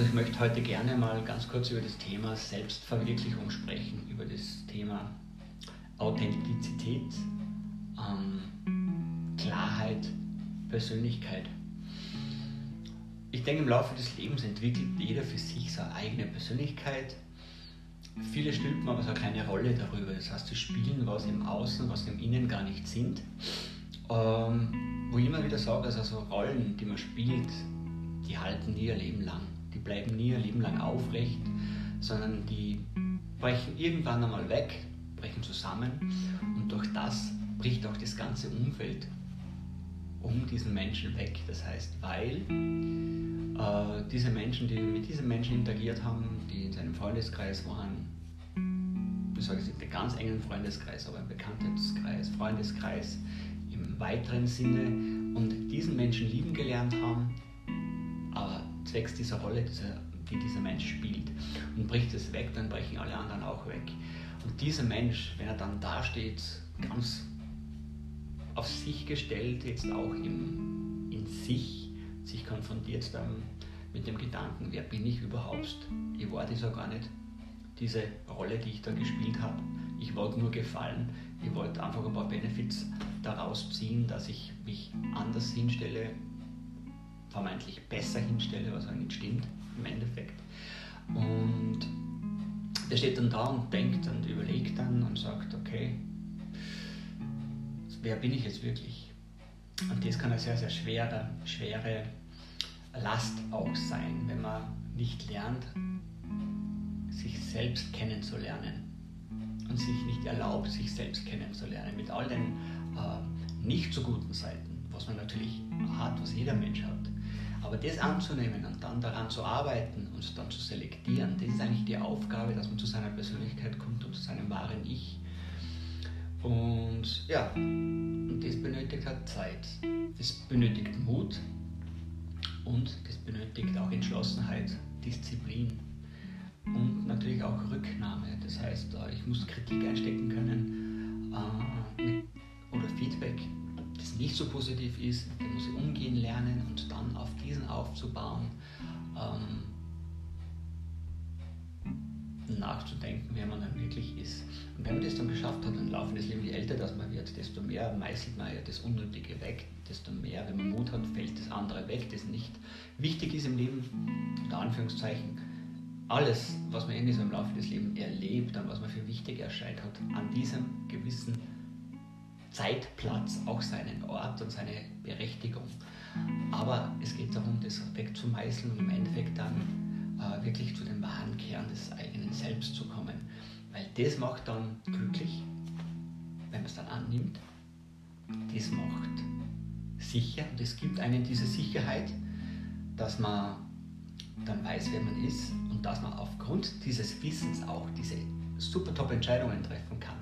Also ich möchte heute gerne mal ganz kurz über das Thema Selbstverwirklichung sprechen, über das Thema Authentizität, ähm, Klarheit, Persönlichkeit. Ich denke, im Laufe des Lebens entwickelt jeder für sich seine eigene Persönlichkeit. Viele stülpen aber so eine kleine Rolle darüber. Das heißt, sie spielen was im Außen, was im Innen gar nicht sind. Ähm, wo ich immer wieder sage, also so Rollen, die man spielt, die halten nie ihr Leben lang. Die bleiben nie ihr Leben lang aufrecht, sondern die brechen irgendwann einmal weg, brechen zusammen und durch das bricht auch das ganze Umfeld um diesen Menschen weg. Das heißt, weil äh, diese Menschen, die mit diesen Menschen interagiert haben, die in seinem Freundeskreis waren, ich sage jetzt nicht ganz engen Freundeskreis, aber ein Bekanntheitskreis, Freundeskreis im weiteren Sinne und diesen Menschen lieben gelernt haben, zwecks dieser Rolle, die dieser Mensch spielt und bricht es weg, dann brechen alle anderen auch weg. Und dieser Mensch, wenn er dann dasteht, ganz auf sich gestellt, jetzt auch in, in sich, sich konfrontiert dann mit dem Gedanken, wer bin ich überhaupt? Ich war ja gar nicht, diese Rolle, die ich da gespielt habe. Ich wollte nur gefallen, ich wollte einfach ein paar Benefits daraus ziehen, dass ich mich anders hinstelle, vermeintlich besser hinstelle, was eigentlich stimmt im Endeffekt. Und der steht dann da und denkt und überlegt dann und sagt, okay, wer bin ich jetzt wirklich? Und das kann eine sehr, sehr schwere, schwere Last auch sein, wenn man nicht lernt, sich selbst kennenzulernen und sich nicht erlaubt, sich selbst kennenzulernen mit all den äh, nicht so guten Seiten, was man natürlich hat, was jeder Mensch hat. Aber das anzunehmen und dann daran zu arbeiten und dann zu selektieren, das ist eigentlich die Aufgabe, dass man zu seiner Persönlichkeit kommt und zu seinem wahren Ich. Und ja, und das benötigt halt Zeit. Das benötigt Mut und das benötigt auch Entschlossenheit, Disziplin und natürlich auch Rücknahme. Das heißt, äh, ich muss Kritik einstecken können äh, oder Feedback, das nicht so positiv ist, dem muss ich umgehen lernen und dann auf diesen aufzubauen. Ähm, nachzudenken, wer man dann wirklich ist. Und wenn man das dann geschafft hat, dann laufen das Leben, je älter das man wird, desto mehr meißelt man ja das Unnötige weg, desto mehr, wenn man Mut hat, fällt das andere weg, das nicht wichtig ist im Leben, unter Anführungszeichen. Alles, was man irgendwie so im Laufe des Lebens erlebt und was man für wichtig erscheint, hat an diesem gewissen Zeitplatz auch seinen Ort und seine Berechtigung. Aber es geht darum, das wegzumeißeln und im Endeffekt dann äh, wirklich zu dem wahren Kern des eigenen Selbst zu kommen. Weil das macht dann glücklich, wenn man es dann annimmt. Das macht sicher und es gibt einen diese Sicherheit, dass man dann weiß, wer man ist und dass man aufgrund dieses Wissens auch diese super top Entscheidungen treffen kann.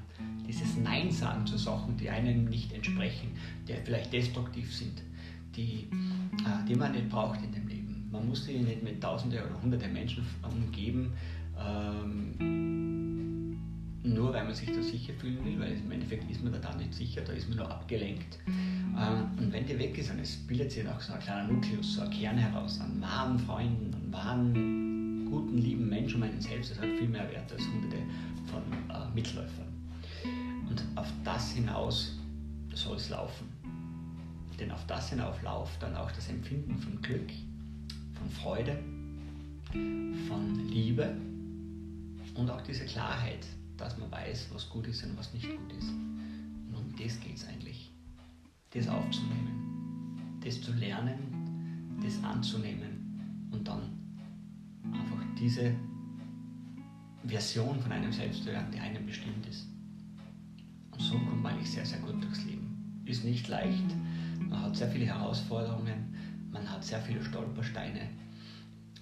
Dieses Nein sagen zu Sachen, die einem nicht entsprechen, die vielleicht destruktiv sind, die, äh, die man nicht braucht in dem Leben man muss sich nicht mit Tausende oder Hunderte Menschen umgeben, ähm, nur weil man sich da sicher fühlen will, weil im Endeffekt ist man da nicht sicher, da ist man nur abgelenkt. Ähm, und wenn die weg ist, dann bildet sich auch so ein kleiner Nukleus, so ein Kern heraus an wahren Freunden, an wahren, guten, lieben Menschen um einen selbst. Das hat viel mehr Wert als hunderte von äh, Mitläufern. Und auf das hinaus soll es laufen. Denn auf das hinauf läuft dann auch das Empfinden von Glück, von Freude, von Liebe und auch diese Klarheit, dass man weiß, was gut ist und was nicht gut ist. Und um das geht es eigentlich. Das aufzunehmen, das zu lernen, das anzunehmen und dann einfach diese Version von einem selbst zu lernen, die einem bestimmt ist. Und so kommt man eigentlich sehr, sehr gut durchs Leben. Ist nicht leicht, man hat sehr viele Herausforderungen, man hat sehr viele Stolpersteine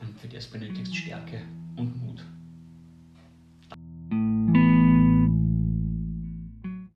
und für das benötigt Stärke.